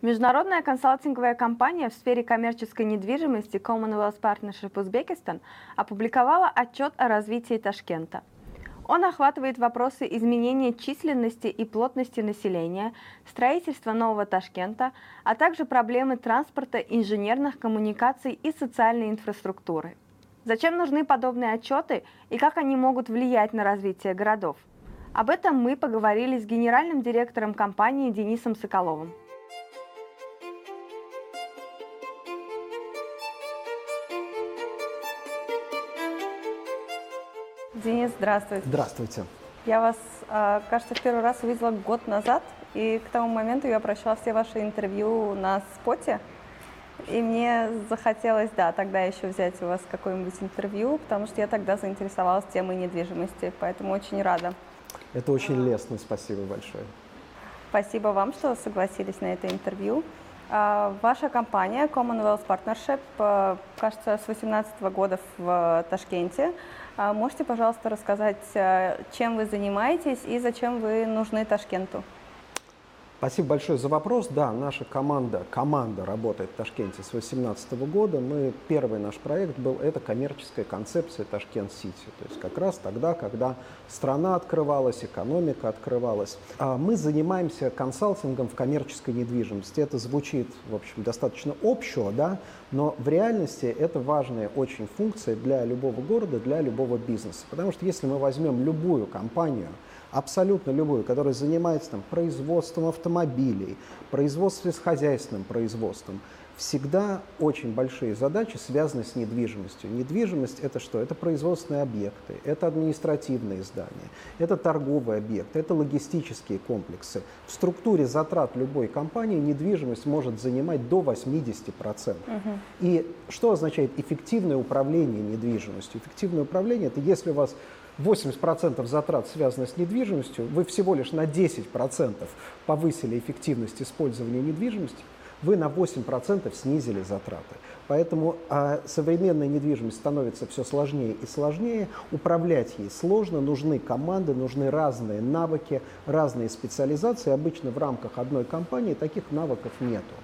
Международная консалтинговая компания в сфере коммерческой недвижимости Commonwealth Partnership Uzbekistan опубликовала отчет о развитии Ташкента. Он охватывает вопросы изменения численности и плотности населения, строительства нового Ташкента, а также проблемы транспорта, инженерных коммуникаций и социальной инфраструктуры. Зачем нужны подобные отчеты и как они могут влиять на развитие городов? Об этом мы поговорили с генеральным директором компании Денисом Соколовым. Здравствуйте. Здравствуйте. Я вас, а, кажется, в первый раз увидела год назад, и к тому моменту я прочла все ваши интервью на споте, и мне захотелось, да, тогда еще взять у вас какое-нибудь интервью, потому что я тогда заинтересовалась темой недвижимости, поэтому очень рада. Это очень лестно, спасибо большое. Спасибо вам, что согласились на это интервью. А, ваша компания Commonwealth Partnership, э, кажется, с 2018 года в Ташкенте. А можете, пожалуйста, рассказать, э, чем вы занимаетесь и зачем вы нужны Ташкенту? Спасибо большое за вопрос. Да, наша команда, команда работает в Ташкенте с 2018 года. Мы, первый наш проект был, это коммерческая концепция Ташкент-Сити. То есть как раз тогда, когда страна открывалась, экономика открывалась. А мы занимаемся консалтингом в коммерческой недвижимости. Это звучит, в общем, достаточно общего, да, но в реальности это важная очень функция для любого города, для любого бизнеса. Потому что если мы возьмем любую компанию, абсолютно любую, которая занимается там, производством автомобилей, производством с хозяйственным производством, всегда очень большие задачи связаны с недвижимостью. Недвижимость это что? Это производственные объекты, это административные здания, это торговые объекты, это логистические комплексы. В структуре затрат любой компании недвижимость может занимать до 80%. Угу. И что означает эффективное управление недвижимостью? Эффективное управление это если у вас 80% затрат связаны с недвижимостью, вы всего лишь на 10% повысили эффективность использования недвижимости, вы на 8% снизили затраты. Поэтому а, современная недвижимость становится все сложнее и сложнее, управлять ей сложно, нужны команды, нужны разные навыки, разные специализации. Обычно в рамках одной компании таких навыков нету.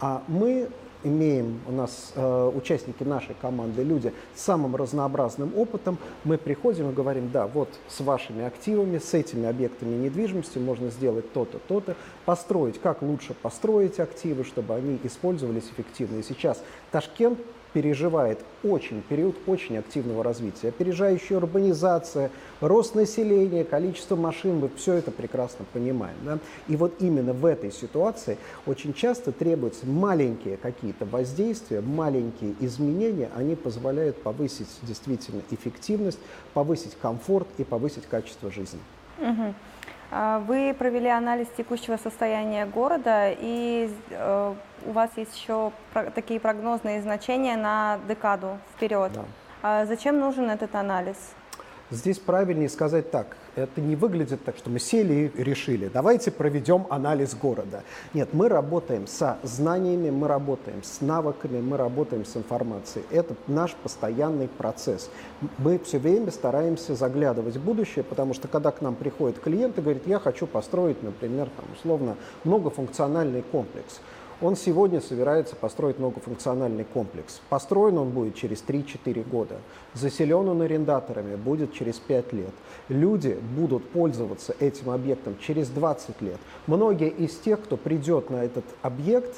А мы имеем у нас э, участники нашей команды, люди с самым разнообразным опытом, мы приходим и говорим, да, вот с вашими активами, с этими объектами недвижимости можно сделать то-то, то-то, построить, как лучше построить активы, чтобы они использовались эффективно. И сейчас Ташкент переживает очень, период очень активного развития. Опережающая урбанизация, рост населения, количество машин, мы все это прекрасно понимаем. Да? И вот именно в этой ситуации очень часто требуются маленькие какие-то воздействия, маленькие изменения, они позволяют повысить действительно эффективность, повысить комфорт и повысить качество жизни. Угу. Вы провели анализ текущего состояния города, и э, у вас есть еще такие прогнозные значения на декаду вперед. Да. А зачем нужен этот анализ? Здесь правильнее сказать так. Это не выглядит так, что мы сели и решили, давайте проведем анализ города. Нет, мы работаем со знаниями, мы работаем с навыками, мы работаем с информацией. Это наш постоянный процесс. Мы все время стараемся заглядывать в будущее, потому что когда к нам приходит клиент и говорит, я хочу построить, например, там, условно, многофункциональный комплекс – он сегодня собирается построить многофункциональный комплекс. Построен он будет через 3-4 года. Заселен он арендаторами будет через 5 лет. Люди будут пользоваться этим объектом через 20 лет. Многие из тех, кто придет на этот объект,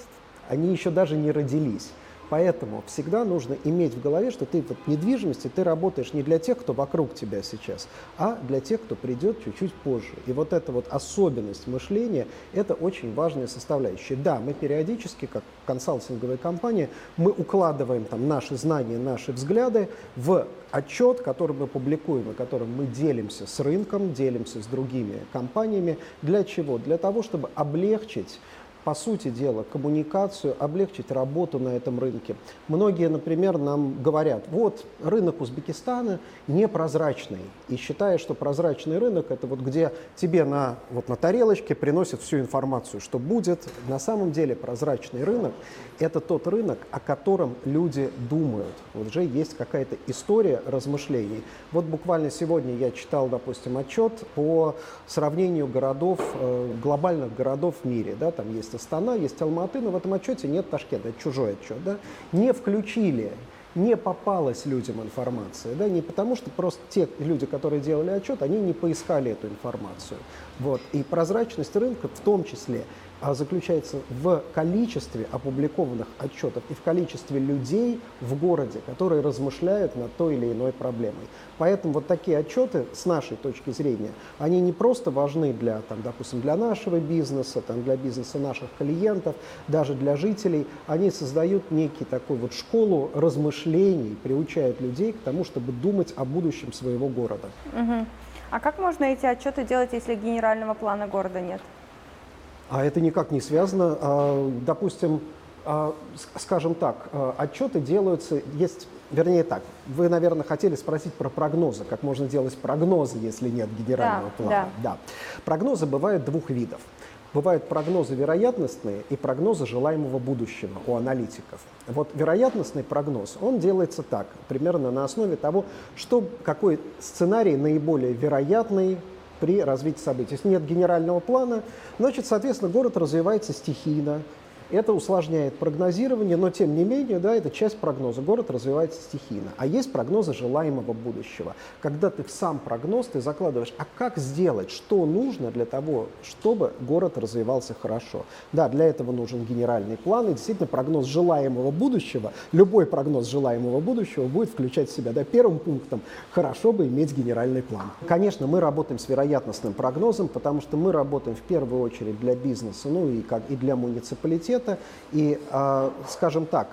они еще даже не родились. Поэтому всегда нужно иметь в голове, что ты в недвижимости, ты работаешь не для тех, кто вокруг тебя сейчас, а для тех, кто придет чуть-чуть позже. И вот эта вот особенность мышления, это очень важная составляющая. Да, мы периодически, как консалтинговая компания, мы укладываем там наши знания, наши взгляды в отчет, который мы публикуем и которым мы делимся с рынком, делимся с другими компаниями. Для чего? Для того, чтобы облегчить по сути дела, коммуникацию, облегчить работу на этом рынке. Многие, например, нам говорят, вот рынок Узбекистана непрозрачный. И считая, что прозрачный рынок – это вот где тебе на, вот на тарелочке приносят всю информацию, что будет. На самом деле прозрачный рынок – это тот рынок, о котором люди думают. Вот уже есть какая-то история размышлений. Вот буквально сегодня я читал, допустим, отчет по сравнению городов, э, глобальных городов в мире. Да, там есть Астана, есть Алматы, но в этом отчете нет Ташкента, это чужой отчет. Да? Не включили не попалась людям информация, да, не потому что просто те люди, которые делали отчет, они не поискали эту информацию. Вот. И прозрачность рынка в том числе заключается в количестве опубликованных отчетов и в количестве людей в городе, которые размышляют над той или иной проблемой. Поэтому вот такие отчеты, с нашей точки зрения, они не просто важны для, там, допустим, для нашего бизнеса, там, для бизнеса наших клиентов, даже для жителей. Они создают некий такой вот школу размышлений, приучают людей к тому, чтобы думать о будущем своего города. Угу. А как можно эти отчеты делать, если генерального плана города нет? А это никак не связано. А, допустим, а, скажем так, а, отчеты делаются, есть, вернее так, вы, наверное, хотели спросить про прогнозы, как можно делать прогнозы, если нет генерального да, плана. Да. да. Прогнозы бывают двух видов. Бывают прогнозы вероятностные и прогнозы желаемого будущего у аналитиков. Вот вероятностный прогноз, он делается так, примерно на основе того, что, какой сценарий наиболее вероятный при развитии событий. Если нет генерального плана, значит, соответственно, город развивается стихийно, это усложняет прогнозирование, но тем не менее, да, это часть прогноза. Город развивается стихийно. А есть прогнозы желаемого будущего. Когда ты в сам прогноз ты закладываешь, а как сделать, что нужно для того, чтобы город развивался хорошо. Да, для этого нужен генеральный план. И действительно прогноз желаемого будущего, любой прогноз желаемого будущего будет включать в себя да, первым пунктом хорошо бы иметь генеральный план. Конечно, мы работаем с вероятностным прогнозом, потому что мы работаем в первую очередь для бизнеса, ну и, как, и для муниципалитета университета. И, а, скажем так,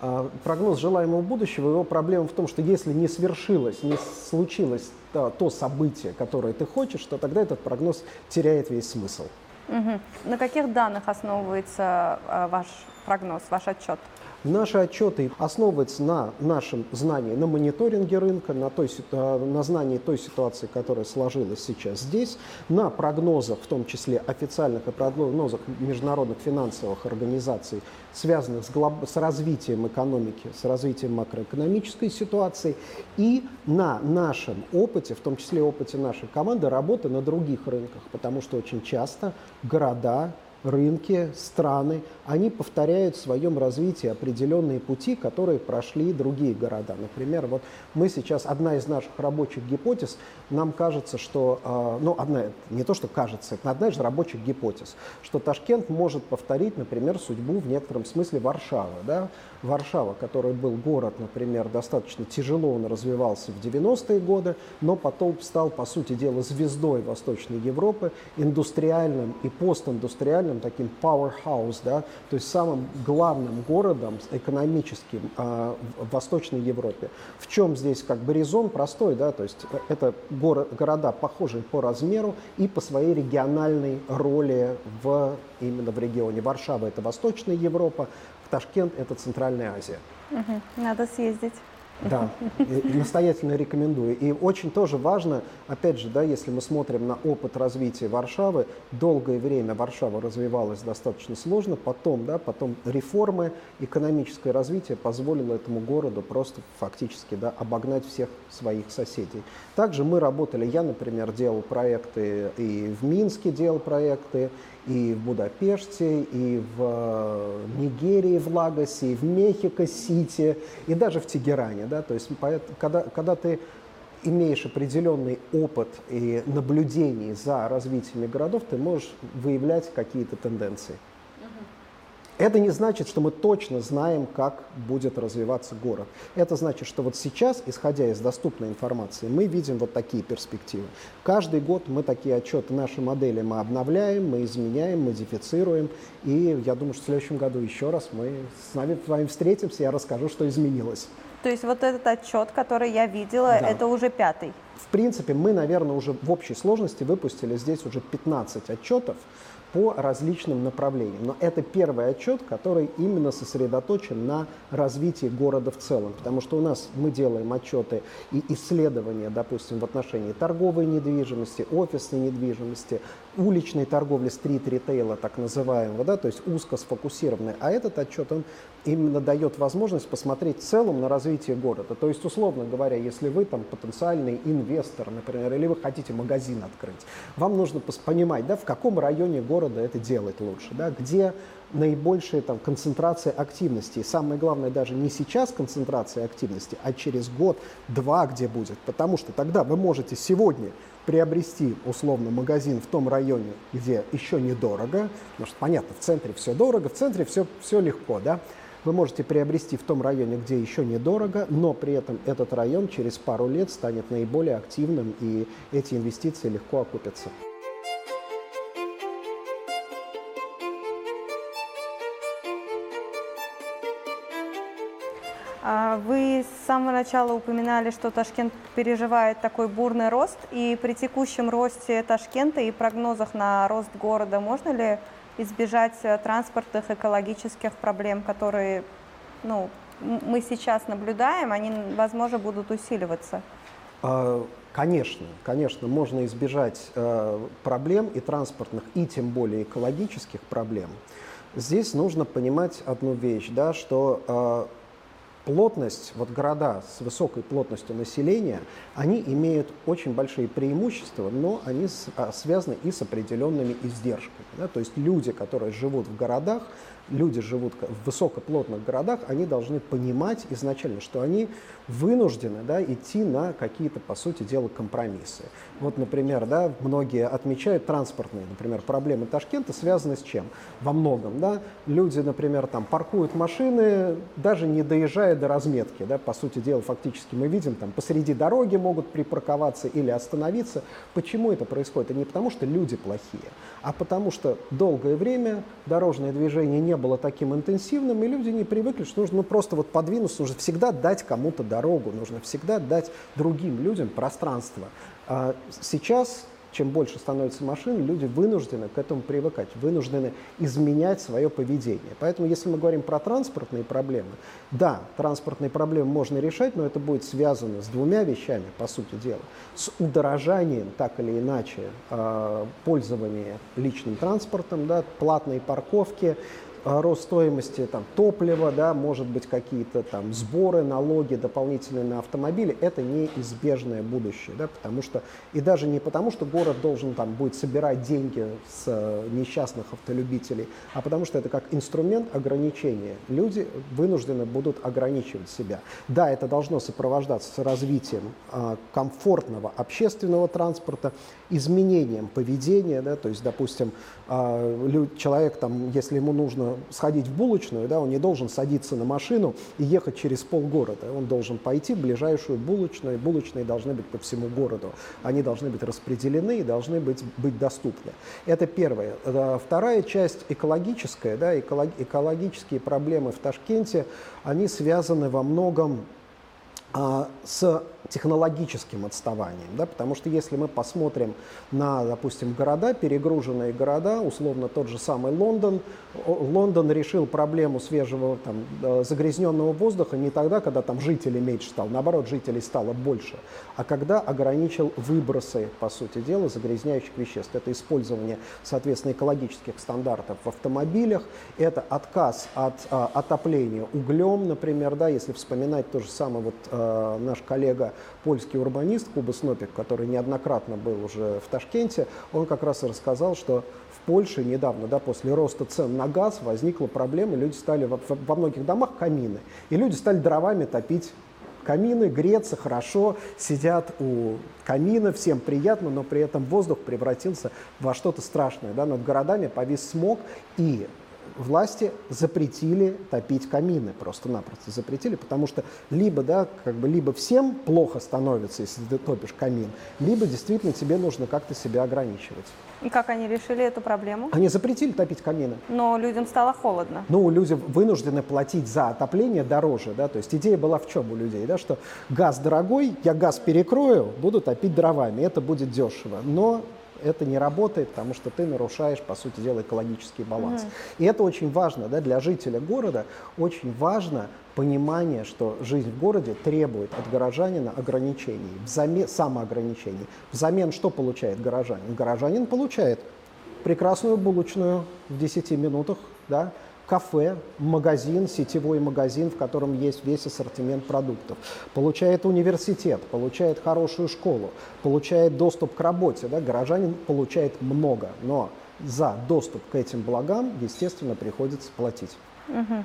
а, прогноз желаемого будущего, его проблема в том, что если не свершилось, не случилось то, то событие, которое ты хочешь, то тогда этот прогноз теряет весь смысл. Угу. На каких данных основывается а, ваш прогноз, ваш отчет? Наши отчеты основываются на нашем знании, на мониторинге рынка, на, той, э, на знании той ситуации, которая сложилась сейчас здесь, на прогнозах, в том числе официальных и прогнозах международных финансовых организаций, связанных с, глоб... с развитием экономики, с развитием макроэкономической ситуации, и на нашем опыте, в том числе опыте нашей команды, работы на других рынках, потому что очень часто города, рынки, страны, они повторяют в своем развитии определенные пути, которые прошли другие города. Например, вот мы сейчас, одна из наших рабочих гипотез, нам кажется, что, а, ну, одна, не то, что кажется, это одна из рабочих гипотез, что Ташкент может повторить, например, судьбу в некотором смысле Варшавы. Да? Варшава, который был город, например, достаточно тяжело он развивался в 90-е годы, но потом стал, по сути дела, звездой Восточной Европы, индустриальным и постиндустриальным таким powerhouse, да, то есть самым главным городом экономическим э, в Восточной Европе. В чем здесь как бы резон простой, да, то есть это город, города похожие по размеру и по своей региональной роли в, именно в регионе. Варшава – это Восточная Европа, Ташкент – это Центральная Азия. Угу. Надо съездить. Да, настоятельно рекомендую. И очень тоже важно, опять же, да, если мы смотрим на опыт развития Варшавы, долгое время Варшава развивалась достаточно сложно, потом, да, потом реформы, экономическое развитие позволило этому городу просто фактически да, обогнать всех своих соседей. Также мы работали, я, например, делал проекты и в Минске делал проекты, и в Будапеште, и в э, Нигерии, в Лагосе, и в Мехико-Сити, и даже в Тегеране. Да? То есть, когда, когда ты имеешь определенный опыт и наблюдений за развитием городов, ты можешь выявлять какие-то тенденции. Это не значит, что мы точно знаем, как будет развиваться город. Это значит, что вот сейчас, исходя из доступной информации, мы видим вот такие перспективы. Каждый год мы такие отчеты, наши модели мы обновляем, мы изменяем, модифицируем. И я думаю, что в следующем году еще раз мы с вами, с вами встретимся, я расскажу, что изменилось. То есть вот этот отчет, который я видела, да. это уже пятый? В принципе, мы, наверное, уже в общей сложности выпустили здесь уже 15 отчетов по различным направлениям. Но это первый отчет, который именно сосредоточен на развитии города в целом, потому что у нас мы делаем отчеты и исследования, допустим, в отношении торговой недвижимости, офисной недвижимости, уличной торговли, стрит-ритейла так называемого, да, то есть узко сфокусированный. А этот отчет, он именно дает возможность посмотреть в целом на развитие города. То есть, условно говоря, если вы там потенциальный инвестор, например, или вы хотите магазин открыть, вам нужно понимать, да, в каком районе города города это делать лучше, да, где наибольшая там, концентрация активности. И самое главное даже не сейчас концентрация активности, а через год-два где будет. Потому что тогда вы можете сегодня приобрести условно магазин в том районе, где еще недорого, потому что понятно, в центре все дорого, в центре все, все легко, да, вы можете приобрести в том районе, где еще недорого, но при этом этот район через пару лет станет наиболее активным, и эти инвестиции легко окупятся. Вы с самого начала упоминали, что Ташкент переживает такой бурный рост, и при текущем росте Ташкента и прогнозах на рост города можно ли избежать э, транспортных, экологических проблем, которые ну, мы сейчас наблюдаем, они, возможно, будут усиливаться? А, конечно, конечно, можно избежать э, проблем и транспортных, и тем более экологических проблем. Здесь нужно понимать одну вещь, да, что э, плотность, вот города с высокой плотностью населения, они имеют очень большие преимущества, но они а, связаны и с определенными издержками. Да? То есть люди, которые живут в городах, люди живут в высокоплотных городах, они должны понимать изначально, что они вынуждены да, идти на какие-то, по сути дела, компромиссы. Вот, например, да, многие отмечают транспортные, например, проблемы Ташкента связаны с чем? Во многом, да, люди, например, там паркуют машины, даже не доезжая до разметки, да, по сути дела, фактически мы видим, там посреди дороги могут припарковаться или остановиться. Почему это происходит? Это не потому, что люди плохие, а потому что долгое время дорожное движение не было таким интенсивным, и люди не привыкли, что нужно ну, просто вот подвинуться, нужно всегда дать кому-то дорогу, нужно всегда дать другим людям пространство. А сейчас чем больше становится машин, люди вынуждены к этому привыкать, вынуждены изменять свое поведение. Поэтому, если мы говорим про транспортные проблемы, да, транспортные проблемы можно решать, но это будет связано с двумя вещами, по сути дела. С удорожанием, так или иначе, а, пользования личным транспортом, да, платные парковки, рост стоимости там, топлива, да, может быть какие-то там сборы, налоги дополнительные на автомобили, это неизбежное будущее, да, потому что, и даже не потому, что город должен там будет собирать деньги с э, несчастных автолюбителей, а потому что это как инструмент ограничения. Люди вынуждены будут ограничивать себя. Да, это должно сопровождаться развитием э, комфортного общественного транспорта, изменением поведения, да, то есть, допустим, человек там, если ему нужно сходить в булочную, да, он не должен садиться на машину и ехать через полгорода. Он должен пойти в ближайшую булочную. Булочные должны быть по всему городу. Они должны быть распределены и должны быть, быть доступны. Это первое. Э, вторая часть экологическая. Да, экологические проблемы в Ташкенте, они связаны во многом а, с технологическим отставанием, да, потому что если мы посмотрим на, допустим, города, перегруженные города, условно тот же самый Лондон, Лондон решил проблему свежего там, э, загрязненного воздуха не тогда, когда там жителей меньше стало, наоборот, жителей стало больше, а когда ограничил выбросы, по сути дела, загрязняющих веществ. Это использование, соответственно, экологических стандартов в автомобилях, это отказ от а, отопления углем, например, да, если вспоминать то же самое, вот а, наш коллега польский урбанист Куба Снопик, который неоднократно был уже в Ташкенте, он как раз и рассказал, что в Польше недавно, да, после роста цен на газ, возникла проблема, люди стали во, во многих домах камины, и люди стали дровами топить камины, греться хорошо, сидят у камина, всем приятно, но при этом воздух превратился во что-то страшное. Да? Над городами повис смог, и власти запретили топить камины, просто-напросто запретили, потому что либо, да, как бы, либо всем плохо становится, если ты топишь камин, либо действительно тебе нужно как-то себя ограничивать. И как они решили эту проблему? Они запретили топить камины. Но людям стало холодно. Ну, люди вынуждены платить за отопление дороже, да, то есть идея была в чем у людей, да, что газ дорогой, я газ перекрою, буду топить дровами, это будет дешево. Но это не работает, потому что ты нарушаешь, по сути дела, экологический баланс. Угу. И это очень важно да, для жителя города, очень важно понимание, что жизнь в городе требует от горожанина ограничений, взамен, самоограничений. Взамен что получает горожанин? Горожанин получает прекрасную булочную в 10 минутах, да, кафе, магазин, сетевой магазин, в котором есть весь ассортимент продуктов. Получает университет, получает хорошую школу, получает доступ к работе. Да? Горожанин получает много, но за доступ к этим благам, естественно, приходится платить. Угу.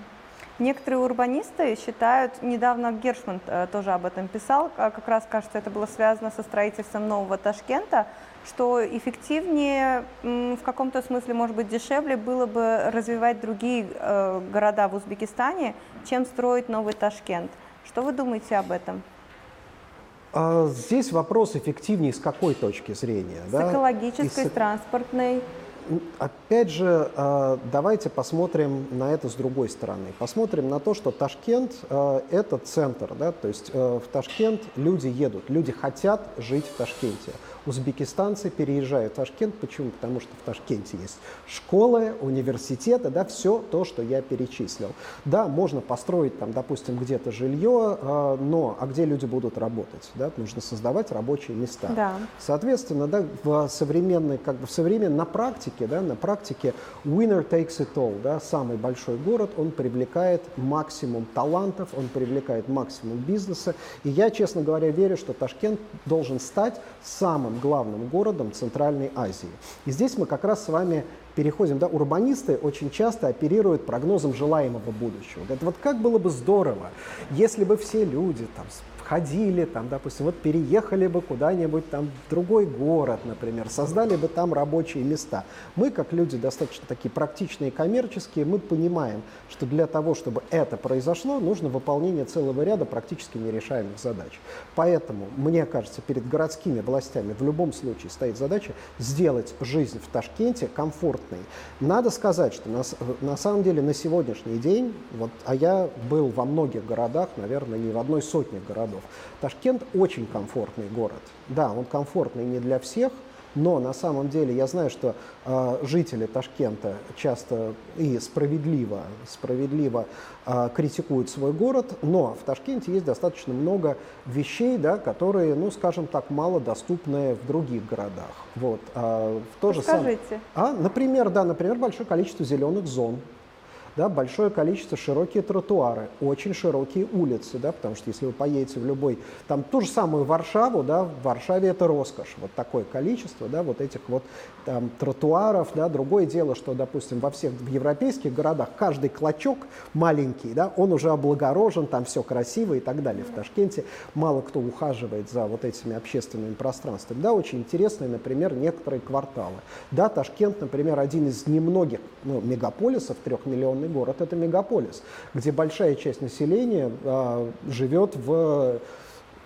Некоторые урбанисты считают, недавно Гершман э, тоже об этом писал, как раз, кажется, это было связано со строительством нового Ташкента, что эффективнее, в каком-то смысле, может быть, дешевле было бы развивать другие э, города в Узбекистане, чем строить новый Ташкент. Что вы думаете об этом? А здесь вопрос эффективнее с какой точки зрения? С да? экологической, с транспортной. Опять же, а, давайте посмотрим на это с другой стороны. Посмотрим на то, что Ташкент а, – это центр, да, то есть э, в Ташкент люди едут, люди хотят жить в Ташкенте узбекистанцы переезжают в Ташкент. Почему? Потому что в Ташкенте есть школы, университеты, да, все то, что я перечислил. Да, можно построить там, допустим, где-то жилье, э, но а где люди будут работать? Да? Нужно создавать рабочие места. Да. Соответственно, да, в современной, как бы в современной, на практике, да, на практике winner takes it all, да, самый большой город, он привлекает максимум талантов, он привлекает максимум бизнеса. И я, честно говоря, верю, что Ташкент должен стать самым самым главным городом Центральной Азии. И здесь мы как раз с вами переходим, да, урбанисты очень часто оперируют прогнозом желаемого будущего. Это вот как было бы здорово, если бы все люди там ходили, там, допустим, вот переехали бы куда-нибудь там в другой город, например, создали бы там рабочие места. Мы, как люди достаточно такие практичные и коммерческие, мы понимаем, что для того, чтобы это произошло, нужно выполнение целого ряда практически нерешаемых задач. Поэтому, мне кажется, перед городскими властями в любом случае стоит задача сделать жизнь в Ташкенте комфортной. Надо сказать, что на, на самом деле на сегодняшний день, вот, а я был во многих городах, наверное, не в одной сотне городов, городов. Ташкент очень комфортный город. Да, он комфортный не для всех, но на самом деле я знаю, что э, жители Ташкента часто и справедливо, справедливо э, критикуют свой город, но в Ташкенте есть достаточно много вещей, да, которые, ну, скажем так, мало доступны в других городах. Вот, э, в то же Сам... А, например, да, например, большое количество зеленых зон да, большое количество широкие тротуары, очень широкие улицы, да, потому что если вы поедете в любой, там ту же самую Варшаву, да, в Варшаве это роскошь, вот такое количество, да, вот этих вот там, тротуаров, да, другое дело, что, допустим, во всех в европейских городах каждый клочок маленький, да, он уже облагорожен, там все красиво и так далее. В Ташкенте мало кто ухаживает за вот этими общественными пространствами, да, очень интересные, например, некоторые кварталы. Да, Ташкент, например, один из немногих ну, мегаполисов трехмиллионных огромный город, это мегаполис, где большая часть населения э, живет в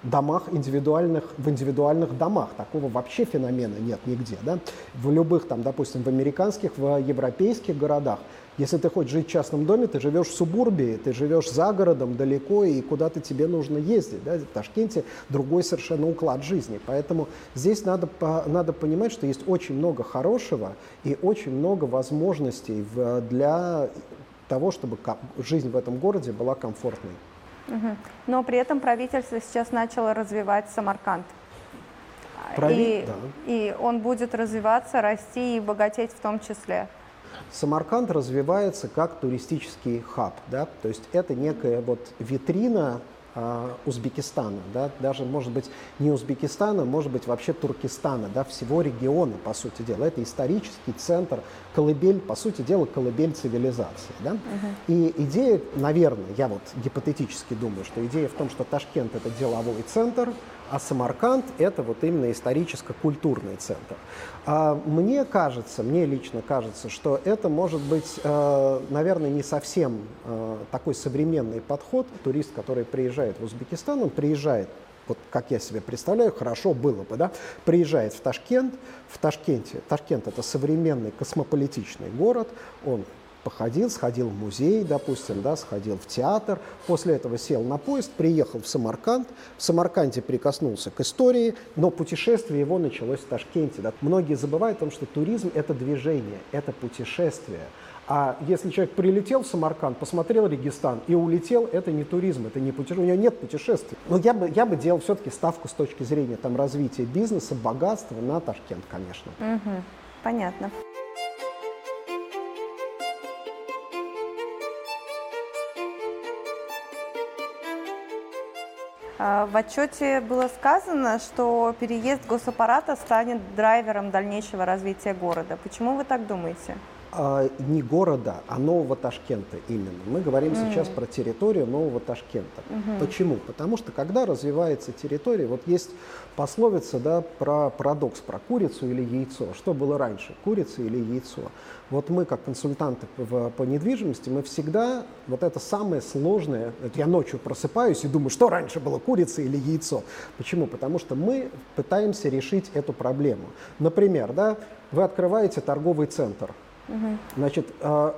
домах индивидуальных, в индивидуальных домах. Такого вообще феномена нет нигде. Да? В любых, там, допустим, в американских, в европейских городах если ты хочешь жить в частном доме, ты живешь в субурбии, ты живешь за городом далеко, и куда-то тебе нужно ездить. Да? В Ташкенте другой совершенно уклад жизни. Поэтому здесь надо, надо понимать, что есть очень много хорошего и очень много возможностей для того, чтобы жизнь в этом городе была комфортной. Угу. Но при этом правительство сейчас начало развивать Самарканд. Прави... И, да. и он будет развиваться, расти и богатеть в том числе. Самарканд развивается как туристический хаб, да, то есть это некая вот витрина а, Узбекистана, да, даже, может быть, не Узбекистана, может быть, вообще Туркестана, да, всего региона, по сути дела. Это исторический центр, колыбель, по сути дела, колыбель цивилизации. Да? Угу. И идея, наверное, я вот гипотетически думаю, что идея в том, что Ташкент – это деловой центр, а Самарканд – это вот именно историческо-культурный центр. А мне кажется, мне лично кажется, что это может быть, э, наверное, не совсем э, такой современный подход. Турист, который приезжает в Узбекистан, он приезжает вот как я себе представляю, хорошо было бы, да, приезжает в Ташкент, в Ташкенте, Ташкент это современный космополитичный город, он походил, сходил в музей, допустим, да, сходил в театр, после этого сел на поезд, приехал в Самарканд, в Самарканде прикоснулся к истории, но путешествие его началось в Ташкенте. Да. Многие забывают о том, что туризм – это движение, это путешествие. А если человек прилетел в Самарканд, посмотрел Регистан и улетел, это не туризм, это не путешествие, у него нет путешествий. Но я бы, я бы делал все-таки ставку с точки зрения там, развития бизнеса, богатства на Ташкент, конечно. Угу, понятно. В отчете было сказано, что переезд госаппарата станет драйвером дальнейшего развития города. Почему вы так думаете? а, не города, а нового Ташкента именно. Мы говорим mm. сейчас про территорию нового Ташкента. Mm-hmm. Почему? Потому что когда развивается территория, вот есть пословица да, про парадокс, про курицу или яйцо. Что было раньше, курица или яйцо? Вот мы, как консультанты в, по недвижимости, мы всегда, вот это самое сложное, это я ночью просыпаюсь и думаю, что раньше было, курица или яйцо. Почему? Потому что мы пытаемся решить эту проблему. Например, да, вы открываете торговый центр – Угу. Значит, а,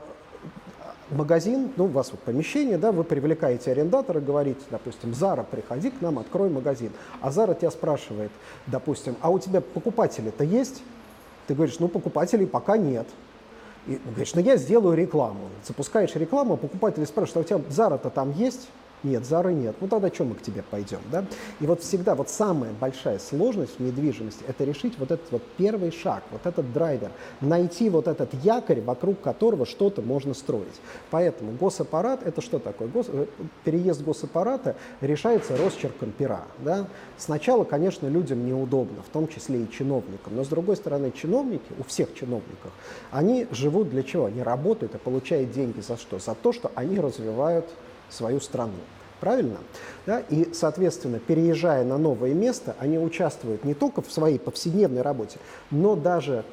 магазин, ну, у вас вот помещение, да, вы привлекаете арендатора, говорите, допустим, Зара, приходи к нам, открой магазин. А Зара тебя спрашивает, допустим, а у тебя покупатели-то есть? Ты говоришь, ну, покупателей пока нет. И говоришь, ну, я сделаю рекламу. Запускаешь рекламу, покупатели спрашивают, а у тебя Зара-то там есть? Нет, Зары нет. Ну тогда что мы к тебе пойдем? Да? И вот всегда вот самая большая сложность в недвижимости – это решить вот этот вот первый шаг, вот этот драйвер, найти вот этот якорь, вокруг которого что-то можно строить. Поэтому госаппарат – это что такое? Гос... Э, переезд госаппарата решается росчерком пера. Да? Сначала, конечно, людям неудобно, в том числе и чиновникам. Но с другой стороны, чиновники, у всех чиновников, они живут для чего? Они работают и получают деньги за что? За то, что они развивают свою страну. Правильно? Да? И, соответственно, переезжая на новое место, они участвуют не только в своей повседневной работе, но даже,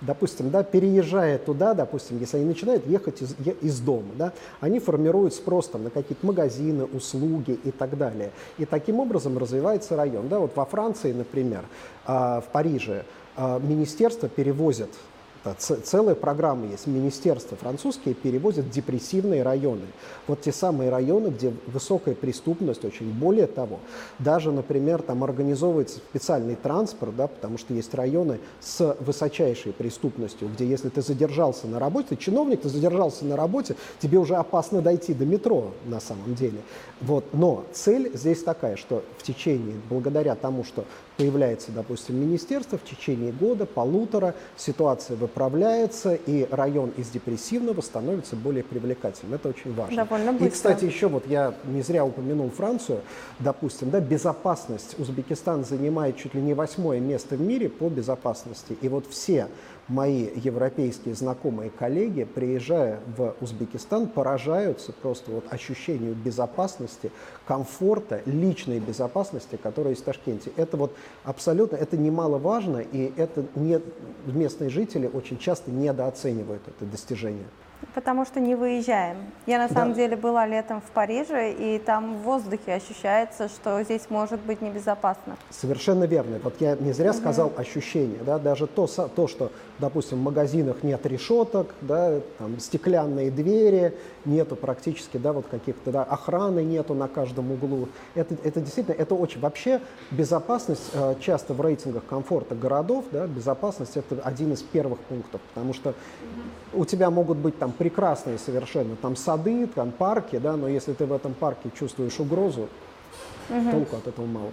допустим, да, переезжая туда, допустим, если они начинают ехать из, из дома, да, они формируют спрос там, на какие-то магазины, услуги и так далее. И таким образом развивается район. Да? Вот во Франции, например, а, в Париже, а, министерство перевозят целая программа есть. Министерства французские перевозят депрессивные районы. Вот те самые районы, где высокая преступность, очень более того. Даже, например, там организовывается специальный транспорт, да, потому что есть районы с высочайшей преступностью, где если ты задержался на работе, чиновник, ты задержался на работе, тебе уже опасно дойти до метро на самом деле. Вот. Но цель здесь такая, что в течение, благодаря тому, что появляется, допустим, министерство, в течение года, полутора ситуация выправляется, и район из депрессивного становится более привлекательным. Это очень важно. Довольно быстро. И, кстати, еще вот я не зря упомянул Францию, допустим, да, безопасность. Узбекистан занимает чуть ли не восьмое место в мире по безопасности. И вот все мои европейские знакомые коллеги, приезжая в Узбекистан, поражаются просто вот ощущению безопасности, комфорта, личной безопасности, которая есть в Ташкенте. Это вот абсолютно, это немаловажно, и это не, местные жители очень часто недооценивают это достижение. Потому что не выезжаем. Я на самом да. деле была летом в Париже, и там в воздухе ощущается, что здесь может быть небезопасно. Совершенно верно. Вот я не зря угу. сказал ощущение. Да? Даже то, то, что, допустим, в магазинах нет решеток, да, там, стеклянные двери, нету практически да, вот каких-то да, охраны нету на каждом углу. Это, это действительно, это очень... Вообще безопасность э, часто в рейтингах комфорта городов, да, безопасность это один из первых пунктов, потому что у тебя могут быть там прекрасные совершенно там сады, там парки, да, но если ты в этом парке чувствуешь угрозу, угу. толку от этого мало.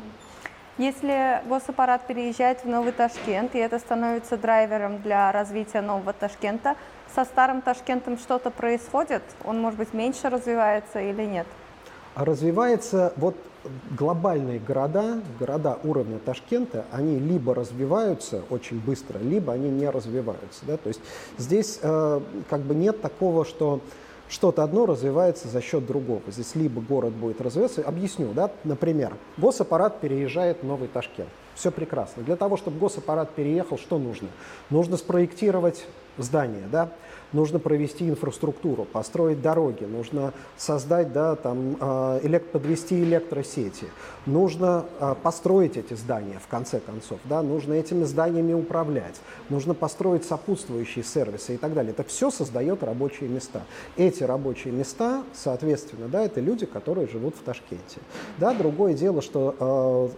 Если госаппарат переезжает в Новый Ташкент, и это становится драйвером для развития Нового Ташкента, со старым Ташкентом что-то происходит? Он, может быть, меньше развивается или нет? А развивается вот глобальные города, города уровня Ташкента, они либо развиваются очень быстро, либо они не развиваются. Да? То есть здесь э, как бы нет такого, что что-то одно развивается за счет другого. Здесь либо город будет развиваться, объясню, да, например, госаппарат переезжает в Новый Ташкент. Все прекрасно. Для того, чтобы госаппарат переехал, что нужно? Нужно спроектировать здание, да, нужно провести инфраструктуру, построить дороги, нужно создать, да, там, а, элект, подвести электросети, нужно а, построить эти здания, в конце концов, да, нужно этими зданиями управлять, нужно построить сопутствующие сервисы и так далее. Это все создает рабочие места. Эти рабочие места, соответственно, да, это люди, которые живут в Ташкенте. Да, другое дело, что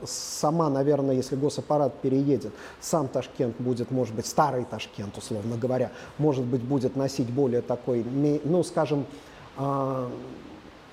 э, сама, наверное, если госаппарат переедет, сам Ташкент будет, может быть, старый Ташкент, условно говоря, может быть, будет носить более такой, ну, скажем,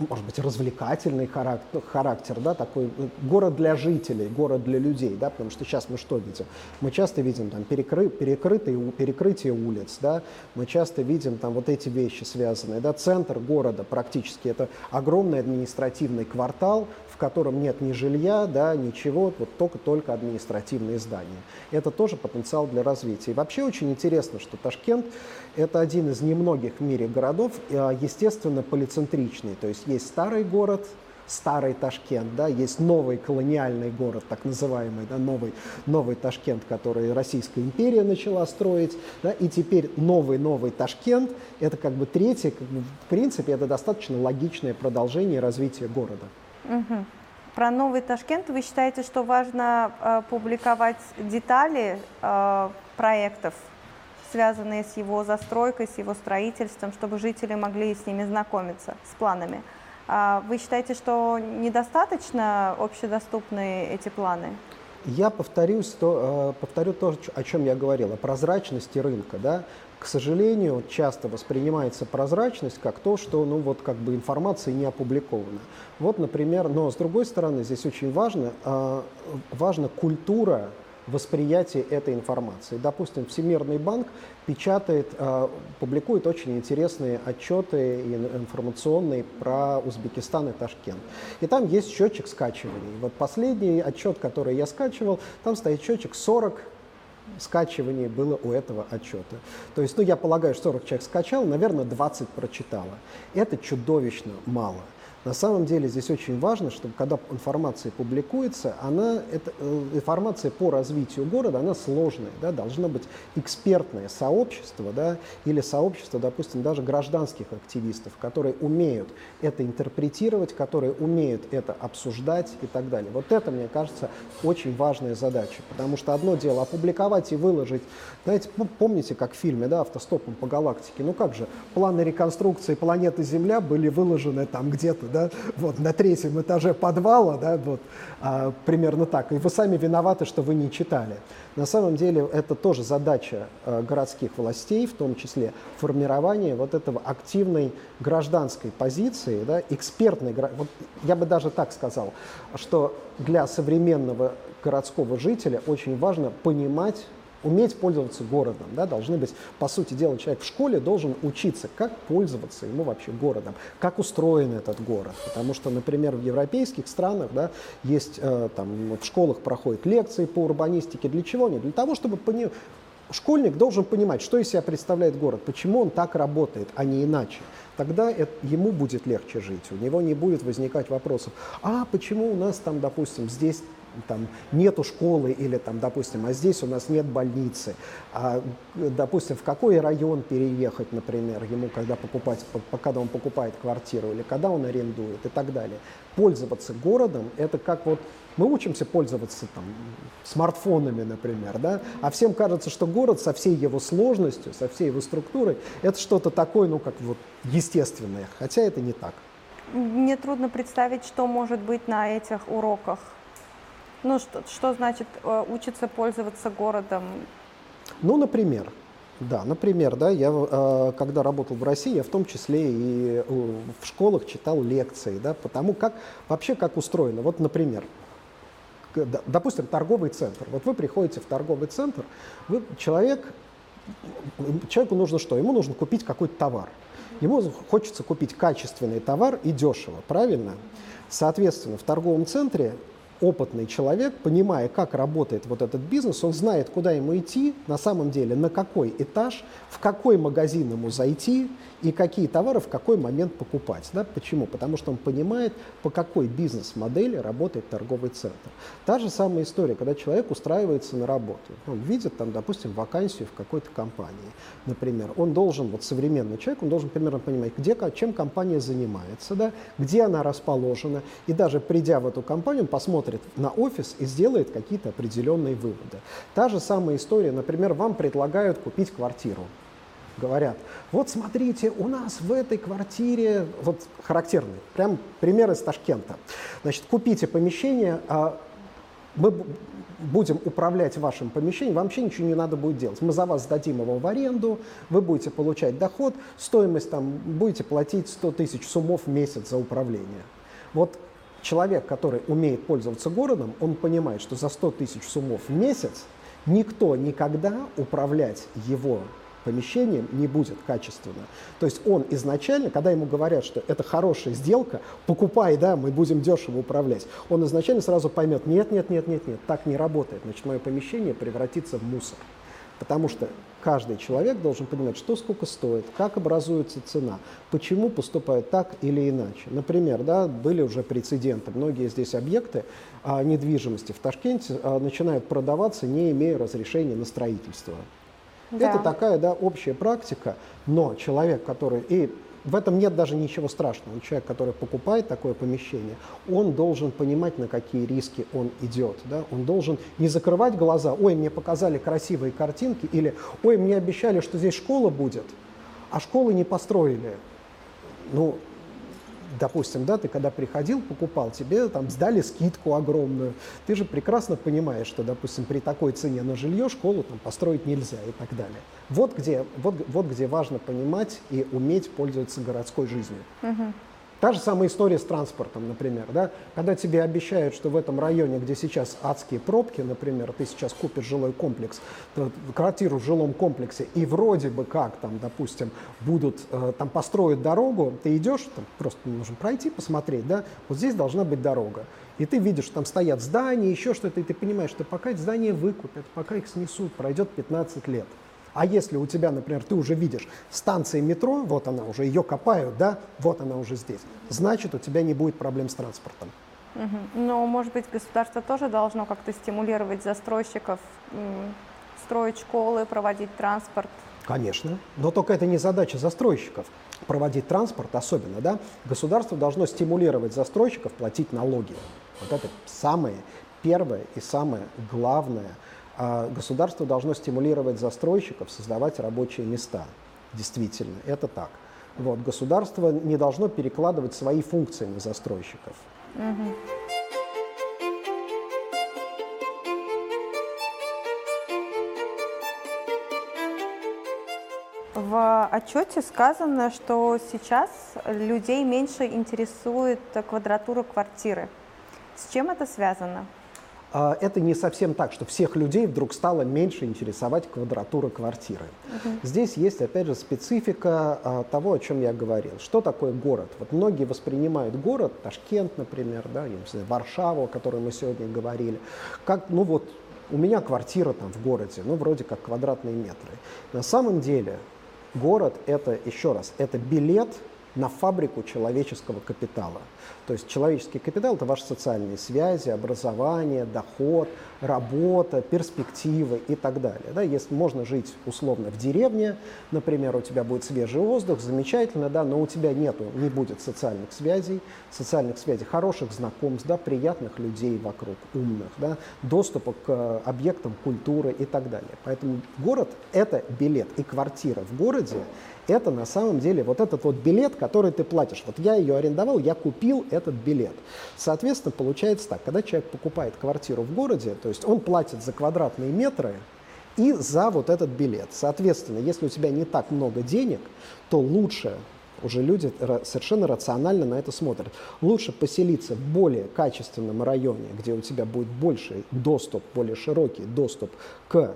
может быть, развлекательный характер, характер, да, такой э, город для жителей, город для людей, да, потому что сейчас мы что видим? Мы часто видим там перекры, перекрытые, перекрытие улиц, да, мы часто видим там вот эти вещи связанные, да, центр города практически это огромный административный квартал, котором нет ни жилья, да, ничего, вот только, только административные здания. Это тоже потенциал для развития. И вообще очень интересно, что Ташкент – это один из немногих в мире городов, э, естественно, полицентричный. То есть есть старый город, старый Ташкент, да, есть новый колониальный город, так называемый, да, новый, новый Ташкент, который Российская империя начала строить, да, и теперь новый-новый Ташкент, это как бы третий, в принципе, это достаточно логичное продолжение развития города. Угу. Про новый Ташкент вы считаете, что важно э, публиковать детали э, проектов, связанные с его застройкой, с его строительством, чтобы жители могли с ними знакомиться, с планами? А вы считаете, что недостаточно общедоступны эти планы? Я повторюсь, то, э, повторю то, о чем я говорил, о прозрачности рынка. Да? К сожалению, часто воспринимается прозрачность как то, что ну, вот, как бы информация не опубликована. Вот, например, но с другой стороны, здесь очень важно, э, важна культура восприятие этой информации. Допустим, Всемирный банк печатает, э, публикует очень интересные отчеты информационные про Узбекистан и Ташкент. И там есть счетчик скачиваний. Вот последний отчет, который я скачивал, там стоит счетчик 40 скачиваний было у этого отчета. То есть, ну, я полагаю, 40 человек скачал, наверное, 20 прочитало. Это чудовищно мало. На самом деле здесь очень важно, чтобы когда информация публикуется, она, это, э, информация по развитию города, она сложная, да, должно быть экспертное сообщество, да, или сообщество, допустим, даже гражданских активистов, которые умеют это интерпретировать, которые умеют это обсуждать и так далее. Вот это, мне кажется, очень важная задача, потому что одно дело опубликовать и выложить, знаете, помните, как в фильме, да, «Автостопом по галактике», ну как же, планы реконструкции планеты Земля были выложены там где-то, да, вот, на третьем этаже подвала, да, вот, а, примерно так. И вы сами виноваты, что вы не читали. На самом деле это тоже задача а, городских властей, в том числе формирование вот этого активной гражданской позиции, да, экспертной, вот я бы даже так сказал, что для современного городского жителя очень важно понимать уметь пользоваться городом. Да, должны быть, по сути дела, человек в школе должен учиться, как пользоваться ему вообще городом, как устроен этот город. Потому что, например, в европейских странах да, есть, э, там, в школах проходят лекции по урбанистике. Для чего они? Для того, чтобы пони... школьник должен понимать, что из себя представляет город, почему он так работает, а не иначе тогда это, ему будет легче жить, у него не будет возникать вопросов, а почему у нас там, допустим, здесь там нету школы или там, допустим, а здесь у нас нет больницы, а, допустим, в какой район переехать, например, ему, когда покупать, когда он покупает квартиру или когда он арендует и так далее. Пользоваться городом – это как вот мы учимся пользоваться там, смартфонами, например, да? а всем кажется, что город со всей его сложностью, со всей его структурой, это что-то такое, ну, как вот естественное, хотя это не так. Мне трудно представить, что может быть на этих уроках ну, что, что значит э, учиться пользоваться городом? Ну, например, да, например, да, я э, когда работал в России, я в том числе и э, в школах читал лекции, да, потому как вообще как устроено. Вот, например, допустим, торговый центр. Вот вы приходите в торговый центр, вы, человек, человеку нужно что? Ему нужно купить какой-то товар. Ему хочется купить качественный товар и дешево, правильно? Соответственно, в торговом центре опытный человек, понимая, как работает вот этот бизнес, он знает, куда ему идти, на самом деле, на какой этаж, в какой магазин ему зайти и какие товары в какой момент покупать. Да? Почему? Потому что он понимает, по какой бизнес-модели работает торговый центр. Та же самая история, когда человек устраивается на работу. Он видит, там, допустим, вакансию в какой-то компании, например. Он должен, вот современный человек, он должен примерно понимать, где, чем компания занимается, да? где она расположена. И даже придя в эту компанию, он посмотрит на офис и сделает какие-то определенные выводы. Та же самая история, например, вам предлагают купить квартиру говорят, вот смотрите, у нас в этой квартире, вот характерный, прям пример из Ташкента. Значит, купите помещение, а мы будем управлять вашим помещением, вам вообще ничего не надо будет делать. Мы за вас сдадим его в аренду, вы будете получать доход, стоимость там будете платить 100 тысяч суммов в месяц за управление. Вот человек, который умеет пользоваться городом, он понимает, что за 100 тысяч суммов в месяц никто никогда управлять его помещением не будет качественно. То есть он изначально, когда ему говорят, что это хорошая сделка, покупай, да, мы будем дешево управлять, он изначально сразу поймет, нет, нет, нет, нет, нет, так не работает, значит, мое помещение превратится в мусор. Потому что каждый человек должен понимать, что сколько стоит, как образуется цена, почему поступают так или иначе. Например, да, были уже прецеденты. Многие здесь объекты а, недвижимости в Ташкенте а, начинают продаваться, не имея разрешения на строительство. Да. Это такая да, общая практика, но человек, который... И в этом нет даже ничего страшного. Человек, который покупает такое помещение, он должен понимать, на какие риски он идет. Да? Он должен не закрывать глаза, ой, мне показали красивые картинки, или ой, мне обещали, что здесь школа будет, а школы не построили. Ну, допустим, да, ты когда приходил, покупал, тебе там сдали скидку огромную. Ты же прекрасно понимаешь, что, допустим, при такой цене на жилье школу там построить нельзя и так далее. Вот где, вот, вот где важно понимать и уметь пользоваться городской жизнью. Угу. Та же самая история с транспортом, например. Да? Когда тебе обещают, что в этом районе, где сейчас адские пробки, например, ты сейчас купишь жилой комплекс, квартиру в жилом комплексе, и вроде бы как там, допустим, будут, э, там построят дорогу, ты идешь, там просто нужно пройти, посмотреть, да, вот здесь должна быть дорога. И ты видишь, что там стоят здания, еще что-то, и ты понимаешь, что пока эти здания выкупят, пока их снесут, пройдет 15 лет. А если у тебя, например, ты уже видишь станции метро, вот она уже, ее копают, да, вот она уже здесь, значит, у тебя не будет проблем с транспортом. Угу. Но, может быть, государство тоже должно как-то стимулировать застройщиков, строить школы, проводить транспорт? Конечно, но только это не задача застройщиков. Проводить транспорт особенно, да, государство должно стимулировать застройщиков платить налоги. Вот это самое первое и самое главное – а государство должно стимулировать застройщиков создавать рабочие места. Действительно, это так. Вот, государство не должно перекладывать свои функции на застройщиков. В отчете сказано, что сейчас людей меньше интересует квадратура квартиры. С чем это связано? А, это не совсем так, что всех людей вдруг стало меньше интересовать квадратура квартиры. Угу. Здесь есть, опять же, специфика а, того, о чем я говорил. Что такое город? Вот многие воспринимают город, Ташкент, например, да, не знаю, Варшаву, о которой мы сегодня говорили, как, ну вот, у меня квартира там в городе, ну, вроде как квадратные метры. На самом деле город – это, еще раз, это билет на фабрику человеческого капитала. То есть человеческий капитал – это ваши социальные связи, образование, доход, работа, перспективы и так далее. Да, если можно жить условно в деревне, например, у тебя будет свежий воздух, замечательно, да, но у тебя нету, не будет социальных связей, социальных связей, хороших знакомств, да, приятных людей вокруг, умных, да, доступа к э, объектам культуры и так далее. Поэтому город – это билет, и квартира в городе это на самом деле вот этот вот билет, который ты платишь. Вот я ее арендовал, я купил этот билет. Соответственно, получается так, когда человек покупает квартиру в городе, то есть он платит за квадратные метры и за вот этот билет. Соответственно, если у тебя не так много денег, то лучше уже люди совершенно рационально на это смотрят. Лучше поселиться в более качественном районе, где у тебя будет больше доступ, более широкий доступ к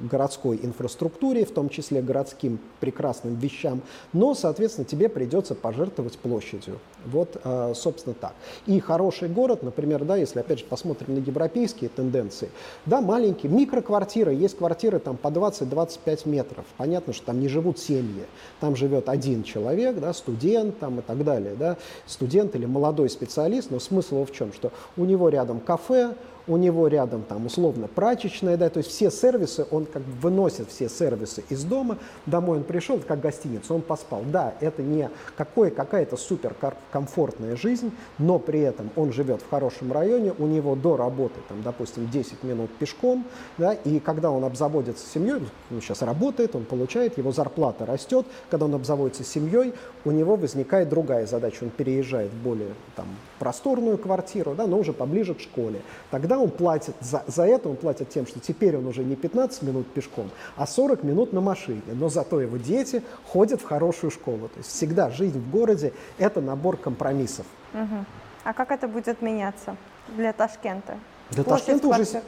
городской инфраструктуре, в том числе городским прекрасным вещам, но, соответственно, тебе придется пожертвовать площадью. Вот, а, собственно, так. И хороший город, например, да, если, опять же, посмотрим на европейские тенденции, да, маленькие, микроквартиры, есть квартиры там по 20-25 метров. Понятно, что там не живут семьи, там живет один человек, да, студент там и так далее, да, студент или молодой специалист, но смысл в чем, что у него рядом кафе, у него рядом там условно прачечная, да, то есть все сервисы, он как бы выносит все сервисы из дома, домой он пришел, как гостиница, он поспал. Да, это не какой, какая-то супер комфортная жизнь, но при этом он живет в хорошем районе, у него до работы, там, допустим, 10 минут пешком, да, и когда он обзаводится семьей, он сейчас работает, он получает, его зарплата растет, когда он обзаводится семьей, у него возникает другая задача, он переезжает в более там, просторную квартиру, да, но уже поближе к школе. Тогда он платит, за, за это он платит тем, что теперь он уже не 15 минут пешком, а 40 минут на машине. Но зато его дети ходят в хорошую школу. То есть всегда жизнь в городе – это набор компромиссов. Угу. А как это будет меняться для Ташкента? Для Площадь Ташкента уже,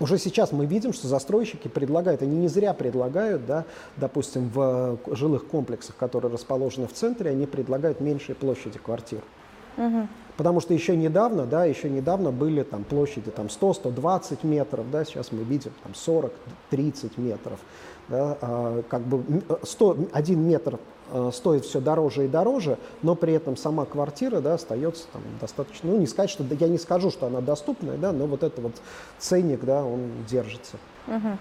уже сейчас мы видим, что застройщики предлагают, они не зря предлагают, да, допустим, в жилых комплексах, которые расположены в центре, они предлагают меньшие площади квартир. Угу. Потому что еще недавно, да, еще недавно были там площади там 100-120 метров, да, сейчас мы видим там 40-30 метров. Да, а, как бы 100, 1 метр а, стоит все дороже и дороже, но при этом сама квартира да, остается там, достаточно, ну не сказать, что я не скажу, что она доступная, да, но вот этот вот ценник, да, он держится. Угу.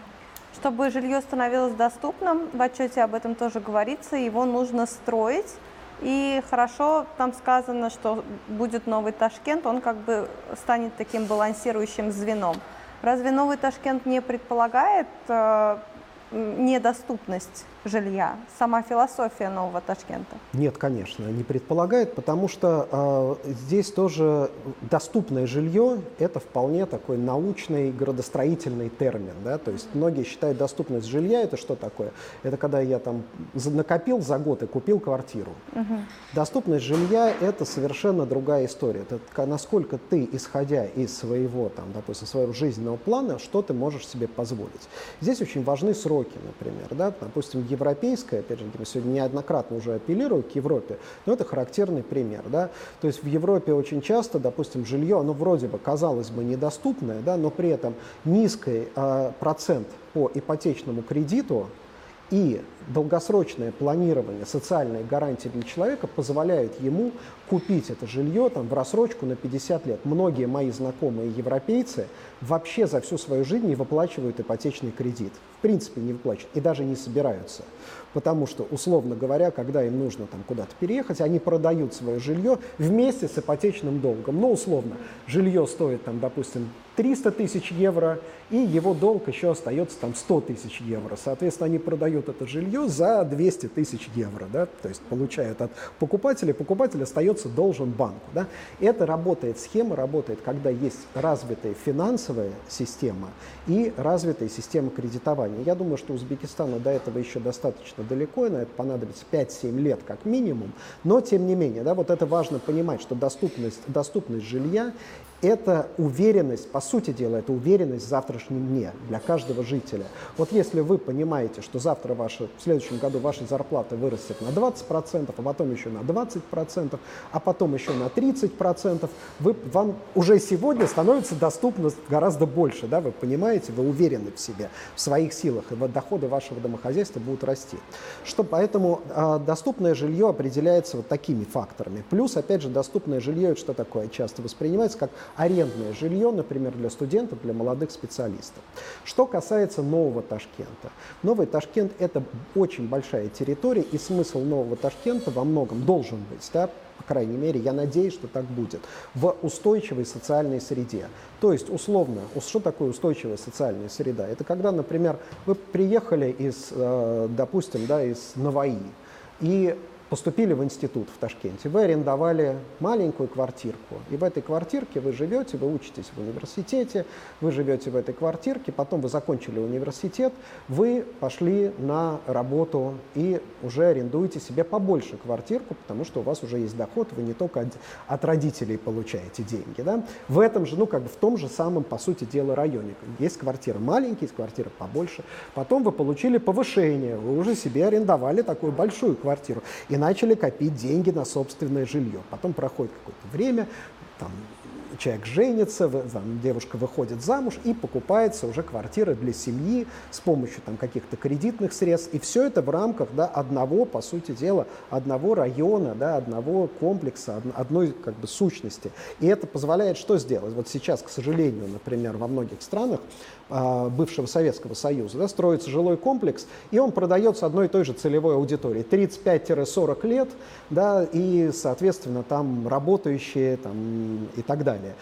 Чтобы жилье становилось доступным, в отчете об этом тоже говорится, его нужно строить и хорошо там сказано, что будет новый Ташкент, он как бы станет таким балансирующим звеном. Разве новый Ташкент не предполагает э, недоступность жилья, сама философия нового Ташкента? Нет, конечно, не предполагает, потому что э, здесь тоже доступное жилье – это вполне такой научный градостроительный термин. Да? То есть многие считают доступность жилья – это что такое? Это когда я там накопил за год и купил квартиру. Угу. Доступность жилья – это совершенно другая история. Это насколько ты, исходя из своего, там, допустим, своего жизненного плана, что ты можешь себе позволить. Здесь очень важны сроки, например. Да? Допустим, европейская, опять же, мы сегодня неоднократно уже апеллирую к Европе, но это характерный пример. Да? То есть в Европе очень часто, допустим, жилье, оно вроде бы, казалось бы, недоступное, да, но при этом низкий э, процент по ипотечному кредиту и долгосрочное планирование, социальные гарантии для человека позволяют ему купить это жилье там, в рассрочку на 50 лет. Многие мои знакомые европейцы вообще за всю свою жизнь не выплачивают ипотечный кредит. В принципе, не выплачивают и даже не собираются. Потому что, условно говоря, когда им нужно там куда-то переехать, они продают свое жилье вместе с ипотечным долгом. Ну, условно, жилье стоит, там, допустим, 300 тысяч евро, и его долг еще остается там 100 тысяч евро. Соответственно, они продают это жилье за 200 тысяч евро, да, то есть получают от покупателя, покупатель остается должен банку. Да. Это работает, схема работает, когда есть развитая финансовая система и развитая система кредитования. Я думаю, что Узбекистану до этого еще достаточно далеко, и на это понадобится 5-7 лет как минимум, но тем не менее, да, вот это важно понимать, что доступность, доступность жилья это уверенность, по сути дела, это уверенность в завтрашнем дне для каждого жителя. Вот если вы понимаете, что завтра ваша, в следующем году ваша зарплата вырастет на 20%, а потом еще на 20%, а потом еще на 30%, вы, вам уже сегодня становится доступно гораздо больше, да, вы понимаете, вы уверены в себе, в своих силах, и вот доходы вашего домохозяйства будут расти. Что, поэтому э, доступное жилье определяется вот такими факторами. Плюс, опять же, доступное жилье, что такое, часто воспринимается как арендное жилье, например, для студентов, для молодых специалистов. Что касается нового Ташкента. Новый Ташкент – это очень большая территория, и смысл нового Ташкента во многом должен быть, да, по крайней мере, я надеюсь, что так будет, в устойчивой социальной среде. То есть, условно, что такое устойчивая социальная среда? Это когда, например, вы приехали из, э, допустим, да, из Наваи, и поступили в институт в Ташкенте, вы арендовали маленькую квартирку, и в этой квартирке вы живете, вы учитесь в университете, вы живете в этой квартирке, потом вы закончили университет, вы пошли на работу и уже арендуете себе побольше квартирку, потому что у вас уже есть доход, вы не только от, от родителей получаете деньги. Да? В этом же, ну как бы в том же самом, по сути дела, районе. Есть квартира маленькие, есть квартира побольше. Потом вы получили повышение, вы уже себе арендовали такую большую квартиру. И начали копить деньги на собственное жилье. Потом проходит какое-то время, там, человек женится, там, девушка выходит замуж и покупается уже квартира для семьи с помощью там, каких-то кредитных средств. И все это в рамках да, одного, по сути дела, одного района, да, одного комплекса, одной как бы, сущности. И это позволяет что сделать? Вот сейчас, к сожалению, например, во многих странах бывшего Советского Союза, да, строится жилой комплекс, и он продается одной и той же целевой аудитории, 35-40 лет, да, и, соответственно, там работающие там, и так далее.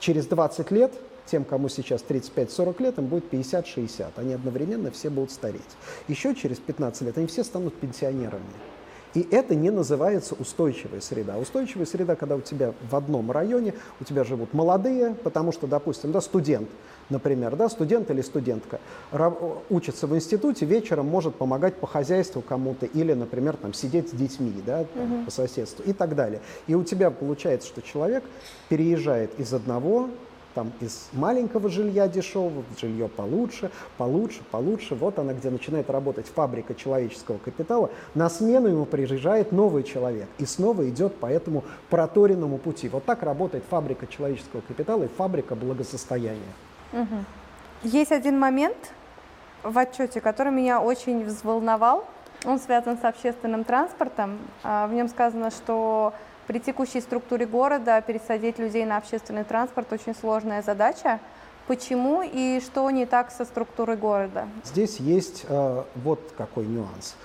Через 20 лет тем, кому сейчас 35-40 лет, им будет 50-60. Они одновременно все будут стареть. Еще через 15 лет они все станут пенсионерами. И это не называется устойчивая среда. Устойчивая среда, когда у тебя в одном районе, у тебя живут молодые, потому что, допустим, да, студент, например, да, студент или студентка учится в институте, вечером может помогать по хозяйству кому-то или, например, там, сидеть с детьми да, угу. по соседству и так далее. И у тебя получается, что человек переезжает из одного там из маленького жилья дешевого в жилье получше, получше, получше. Вот она, где начинает работать фабрика человеческого капитала. На смену ему приезжает новый человек и снова идет по этому проторенному пути. Вот так работает фабрика человеческого капитала и фабрика благосостояния. Угу. Есть один момент в отчете, который меня очень взволновал. Он связан с общественным транспортом. А, в нем сказано, что при текущей структуре города пересадить людей на общественный транспорт очень сложная задача. Почему и что не так со структурой города? Здесь есть э, вот какой нюанс.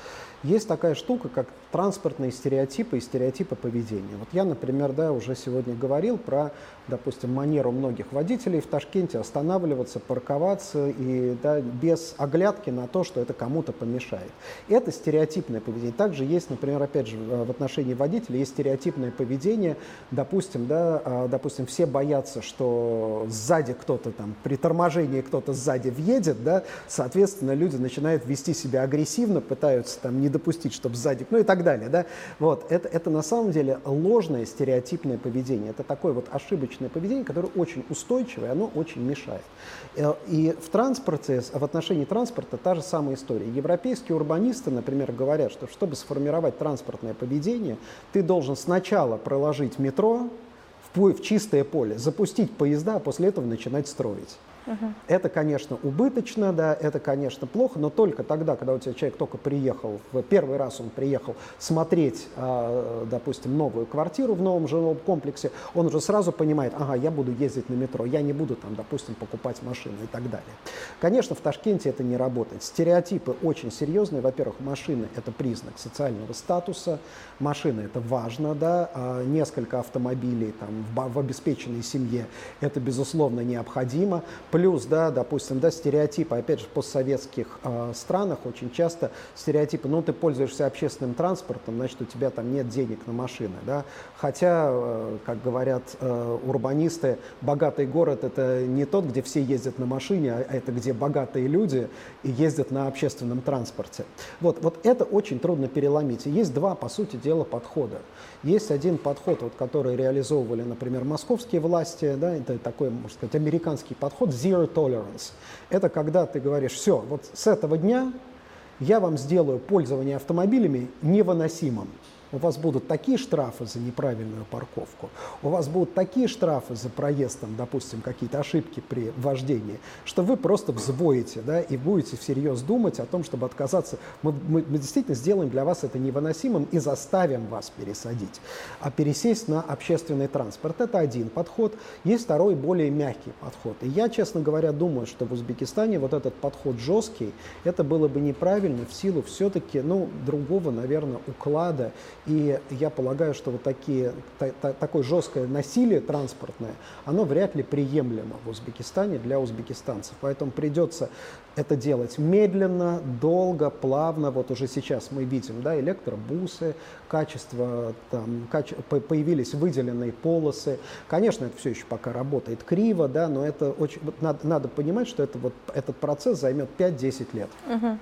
Есть такая штука, как транспортные стереотипы и стереотипы поведения. Вот я, например, да, уже сегодня говорил про, допустим, манеру многих водителей в Ташкенте останавливаться, парковаться и да, без оглядки на то, что это кому-то помешает. Это стереотипное поведение. Также есть, например, опять же, в отношении водителей есть стереотипное поведение. Допустим, да, а, допустим, все боятся, что сзади кто-то там, при торможении кто-то сзади въедет, да, соответственно, люди начинают вести себя агрессивно, пытаются там не допустить, чтобы сзади, ну и так так далее. Да? Вот, это, это на самом деле ложное стереотипное поведение. Это такое вот ошибочное поведение, которое очень устойчивое, оно очень мешает. Э, и в транспорте, в отношении транспорта та же самая история. Европейские урбанисты, например, говорят, что чтобы сформировать транспортное поведение, ты должен сначала проложить метро в, в чистое поле, запустить поезда, а после этого начинать строить. Угу. Это, конечно, убыточно, да, это, конечно, плохо, но только тогда, когда у тебя человек только приехал, в первый раз он приехал смотреть, э, допустим, новую квартиру в новом жилом комплексе, он уже сразу понимает, ага, я буду ездить на метро, я не буду там, допустим, покупать машину и так далее. Конечно, в Ташкенте это не работает. Стереотипы очень серьезные. Во-первых, машины – это признак социального статуса, машина – это важно, да, а несколько автомобилей там, в обеспеченной семье – это, безусловно, необходимо. Плюс, да, допустим, да, стереотипы, опять же, в постсоветских э, странах очень часто стереотипы, ну, ты пользуешься общественным транспортом, значит, у тебя там нет денег на машины, да. Хотя, э, как говорят э, урбанисты, богатый город – это не тот, где все ездят на машине, а это где богатые люди и ездят на общественном транспорте. Вот, вот это очень трудно переломить. И есть два, по сути дела, подхода. Есть один подход, вот, который реализовывали, например, московские власти, да, это такой, можно сказать, американский подход, zero tolerance. Это когда ты говоришь, все, вот с этого дня я вам сделаю пользование автомобилями невыносимым у вас будут такие штрафы за неправильную парковку, у вас будут такие штрафы за проезд, там, допустим, какие-то ошибки при вождении, что вы просто взвоите да, и будете всерьез думать о том, чтобы отказаться. Мы, мы, мы действительно сделаем для вас это невыносимым и заставим вас пересадить. А пересесть на общественный транспорт – это один подход. Есть второй, более мягкий подход. И я, честно говоря, думаю, что в Узбекистане вот этот подход жесткий, это было бы неправильно в силу все-таки ну, другого, наверное, уклада и я полагаю, что вот такие, та, та, такое жесткое насилие транспортное, оно вряд ли приемлемо в Узбекистане для узбекистанцев. Поэтому придется это делать медленно, долго, плавно. Вот уже сейчас мы видим да, электробусы, качество, там, каче... появились выделенные полосы. Конечно, это все еще пока работает криво, да, но это очень, надо, надо понимать, что это вот, этот процесс займет 5-10 лет. Угу.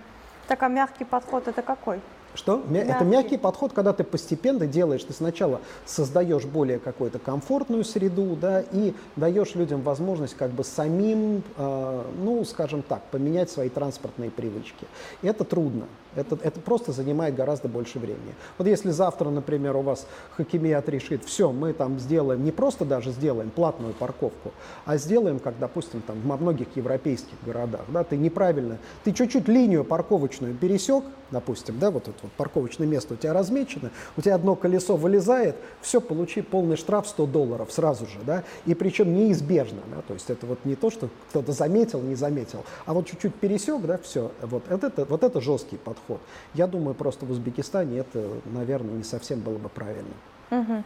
Так а мягкий подход это какой? Что? Мягкий. Это мягкий подход, когда ты постепенно делаешь, ты сначала создаешь более какую-то комфортную среду, да, и даешь людям возможность как бы самим, э, ну, скажем так, поменять свои транспортные привычки. И это трудно. Это, это просто занимает гораздо больше времени. Вот если завтра, например, у вас хакимият решит, все, мы там сделаем, не просто даже сделаем платную парковку, а сделаем, как, допустим, там во многих европейских городах, да, ты неправильно, ты чуть-чуть линию парковочную пересек, допустим, да, вот это вот парковочное место у тебя размечено, у тебя одно колесо вылезает, все, получи полный штраф 100 долларов сразу же, да, и причем неизбежно, да, то есть это вот не то, что кто-то заметил, не заметил, а вот чуть-чуть пересек, да, все, вот это, вот это жесткий подход. Я думаю, просто в Узбекистане это, наверное, не совсем было бы правильно. Угу.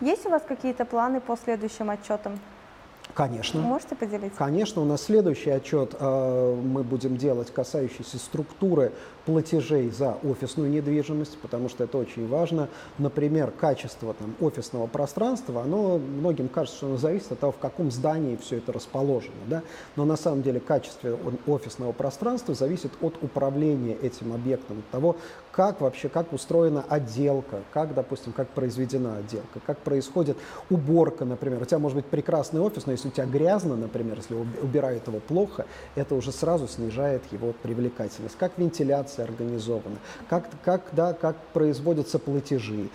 Есть у вас какие-то планы по следующим отчетам? Конечно. Можете поделиться? Конечно, у нас следующий отчет э, мы будем делать, касающийся структуры платежей за офисную недвижимость, потому что это очень важно. Например, качество там, офисного пространства, оно многим кажется, что оно зависит от того, в каком здании все это расположено. Да? Но на самом деле качество офисного пространства зависит от управления этим объектом, от того, как вообще, как устроена отделка, как, допустим, как произведена отделка, как происходит уборка, например. У тебя может быть прекрасный офис, но если у тебя грязно, например, если убирают его плохо, это уже сразу снижает его привлекательность. Как вентиляция организована, как, как, да, как производятся платежи.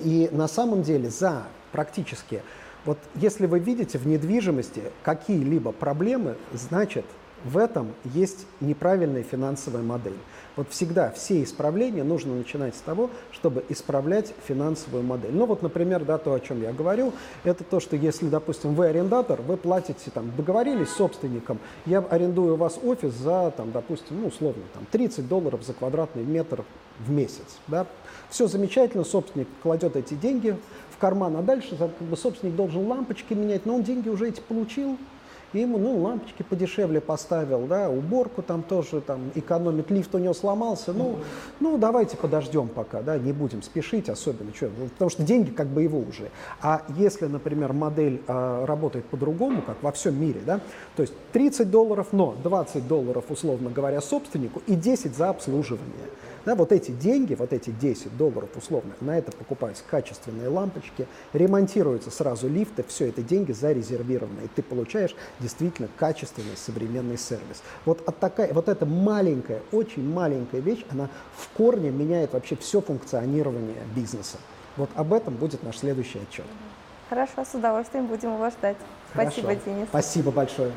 И на самом деле за практически вот если вы видите в недвижимости какие-либо проблемы, значит в этом есть неправильная финансовая модель. Вот всегда все исправления нужно начинать с того, чтобы исправлять финансовую модель. Ну вот, например, да, то, о чем я говорил, это то, что если, допустим, вы арендатор, вы платите, там, договорились с собственником, я арендую у вас офис за, там, допустим, ну, условно, там, 30 долларов за квадратный метр в месяц. Да? Все замечательно, собственник кладет эти деньги в карман, а дальше как бы, собственник должен лампочки менять, но он деньги уже эти получил, и ему, ну, лампочки подешевле поставил, да, уборку там тоже там экономит, лифт у него сломался, ну, ну, давайте подождем пока, да, не будем спешить особенно, что, ну, потому что деньги как бы его уже. А если, например, модель э, работает по-другому, как во всем мире, да, то есть 30 долларов, но 20 долларов, условно говоря, собственнику и 10 за обслуживание. Да, вот эти деньги, вот эти 10 долларов условно, на это покупаются качественные лампочки, ремонтируются сразу лифты, все это деньги зарезервированы, и ты получаешь действительно качественный современный сервис. Вот, от такая, вот эта маленькая, очень маленькая вещь, она в корне меняет вообще все функционирование бизнеса. Вот об этом будет наш следующий отчет. Хорошо, с удовольствием будем его ждать. Хорошо. Спасибо, Денис. Спасибо большое.